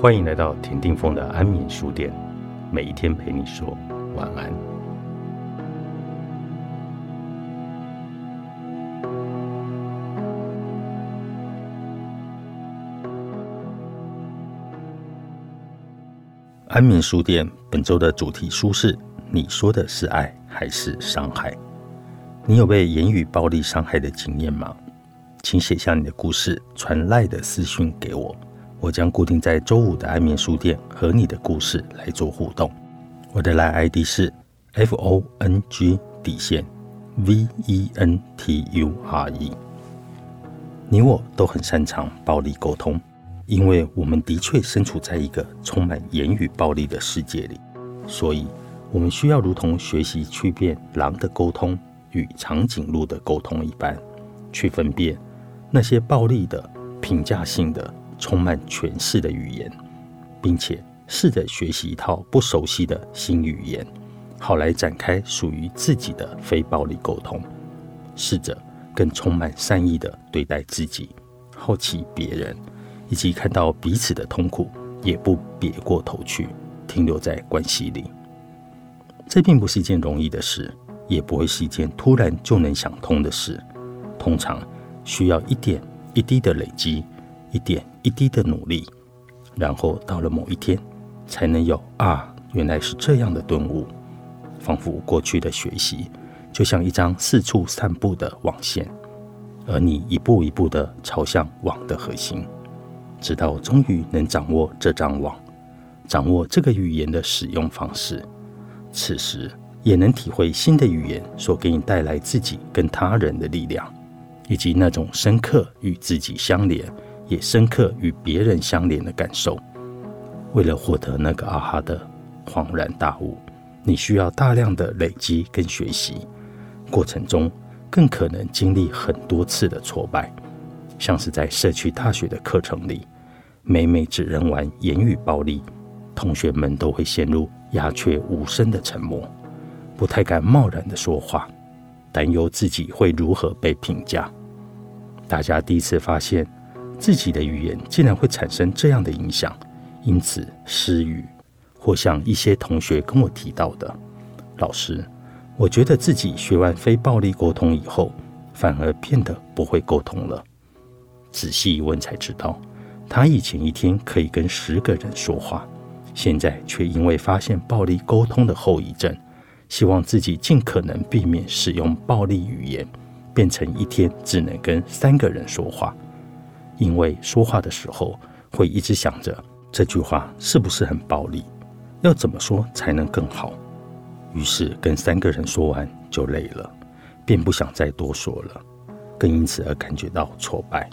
欢迎来到田定峰的安眠书店，每一天陪你说晚安。安眠书店本周的主题书是：你说的是爱还是伤害？你有被言语暴力伤害的经验吗？请写下你的故事，传赖的私讯给我。我将固定在周五的安眠书店和你的故事来做互动。我的来 ID 是 F O N G 底线 V E N T U R E。你我都很擅长暴力沟通，因为我们的确身处在一个充满言语暴力的世界里，所以我们需要如同学习区辨狼的沟通与长颈鹿的沟通一般，去分辨那些暴力的、评价性的。充满诠释的语言，并且试着学习一套不熟悉的新语言，好来展开属于自己的非暴力沟通。试着更充满善意的对待自己，好奇别人，以及看到彼此的痛苦，也不别过头去停留在关系里。这并不是一件容易的事，也不会是一件突然就能想通的事。通常需要一点一滴的累积。一点一滴的努力，然后到了某一天，才能有啊，原来是这样的顿悟。仿佛过去的学习，就像一张四处散布的网线，而你一步一步的朝向网的核心，直到终于能掌握这张网，掌握这个语言的使用方式。此时也能体会新的语言所给你带来自己跟他人的力量，以及那种深刻与自己相连。也深刻与别人相连的感受。为了获得那个啊哈的恍然大悟，你需要大量的累积跟学习，过程中更可能经历很多次的挫败，像是在社区大学的课程里，每每只能玩言语暴力，同学们都会陷入鸦雀无声的沉默，不太敢贸然的说话，担忧自己会如何被评价。大家第一次发现。自己的语言竟然会产生这样的影响，因此失语，或像一些同学跟我提到的，老师，我觉得自己学完非暴力沟通以后，反而变得不会沟通了。仔细一问才知道，他以前一天可以跟十个人说话，现在却因为发现暴力沟通的后遗症，希望自己尽可能避免使用暴力语言，变成一天只能跟三个人说话。因为说话的时候会一直想着这句话是不是很暴力，要怎么说才能更好？于是跟三个人说完就累了，便不想再多说了，更因此而感觉到挫败。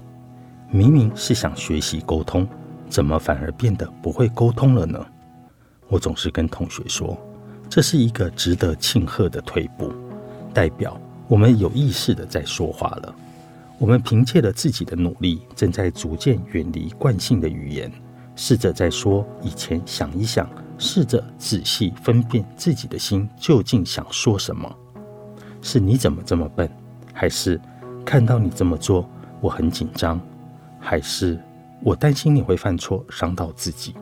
明明是想学习沟通，怎么反而变得不会沟通了呢？我总是跟同学说，这是一个值得庆贺的退步，代表我们有意识的在说话了。我们凭借了自己的努力，正在逐渐远离惯性的语言，试着在说以前想一想，试着仔细分辨自己的心究竟想说什么。是你怎么这么笨？还是看到你这么做我很紧张？还是我担心你会犯错伤到自己？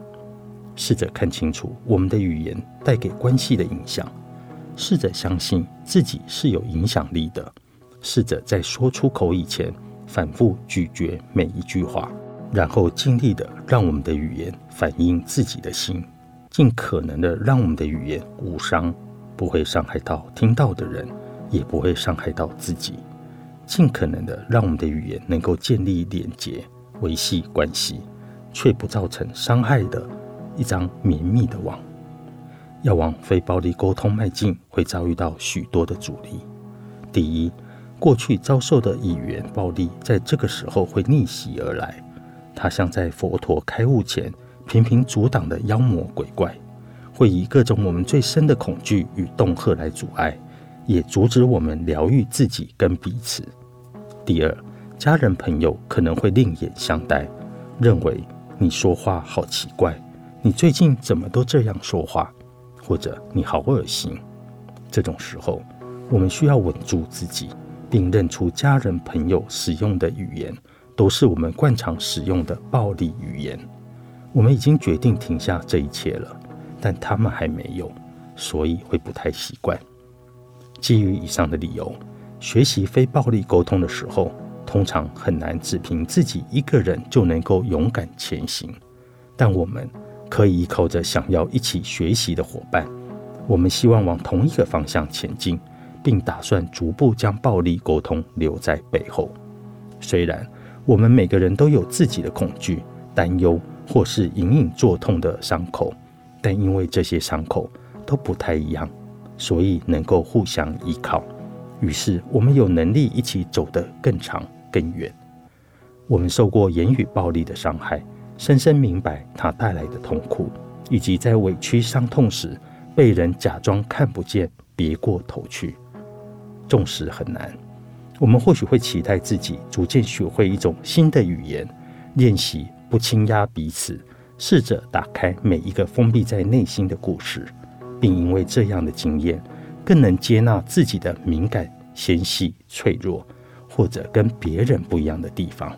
试着看清楚我们的语言带给关系的影响，试着相信自己是有影响力的。试着在说出口以前，反复咀嚼每一句话，然后尽力的让我们的语言反映自己的心，尽可能的让我们的语言无伤，不会伤害到听到的人，也不会伤害到自己，尽可能的让我们的语言能够建立连结、维系关系，却不造成伤害的一张绵密的网。要往非暴力沟通迈进，会遭遇到许多的阻力。第一。过去遭受的语言暴力，在这个时候会逆袭而来。它像在佛陀开悟前频频阻挡的妖魔鬼怪，会以各种我们最深的恐惧与恫吓来阻碍，也阻止我们疗愈自己跟彼此。第二，家人朋友可能会另眼相待，认为你说话好奇怪，你最近怎么都这样说话，或者你好恶心。这种时候，我们需要稳住自己。并认出家人朋友使用的语言都是我们惯常使用的暴力语言，我们已经决定停下这一切了，但他们还没有，所以会不太习惯。基于以上的理由，学习非暴力沟通的时候，通常很难只凭自己一个人就能够勇敢前行。但我们可以依靠着想要一起学习的伙伴，我们希望往同一个方向前进，并打算逐步将暴力沟通留在背后。虽然我们每个人都有自己的恐惧、担忧。或是隐隐作痛的伤口，但因为这些伤口都不太一样，所以能够互相依靠。于是我们有能力一起走得更长更远。我们受过言语暴力的伤害，深深明白它带来的痛苦，以及在委屈伤痛时被人假装看不见、别过头去。纵使很难，我们或许会期待自己逐渐学会一种新的语言，练习。不轻压彼此，试着打开每一个封闭在内心的故事，并因为这样的经验，更能接纳自己的敏感、纤细、脆弱，或者跟别人不一样的地方。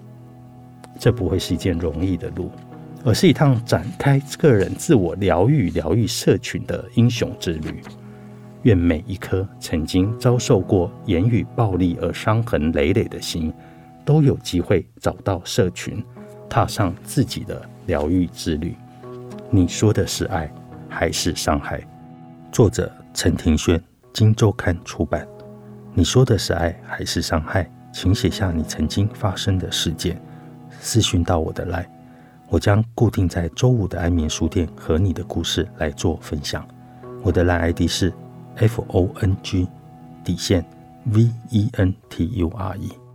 这不会是一件容易的路，而是一趟展开个人自我疗愈、疗愈社群的英雄之旅。愿每一颗曾经遭受过言语暴力而伤痕累累的心，都有机会找到社群。踏上自己的疗愈之旅，你说的是爱还是伤害？作者陈庭轩，金周刊出版。你说的是爱还是伤害？请写下你曾经发生的事件，私讯到我的来，我将固定在周五的安眠书店和你的故事来做分享。我的来 ID 是 F O N G 底线 V E N T U R E。